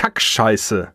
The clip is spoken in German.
Kackscheiße.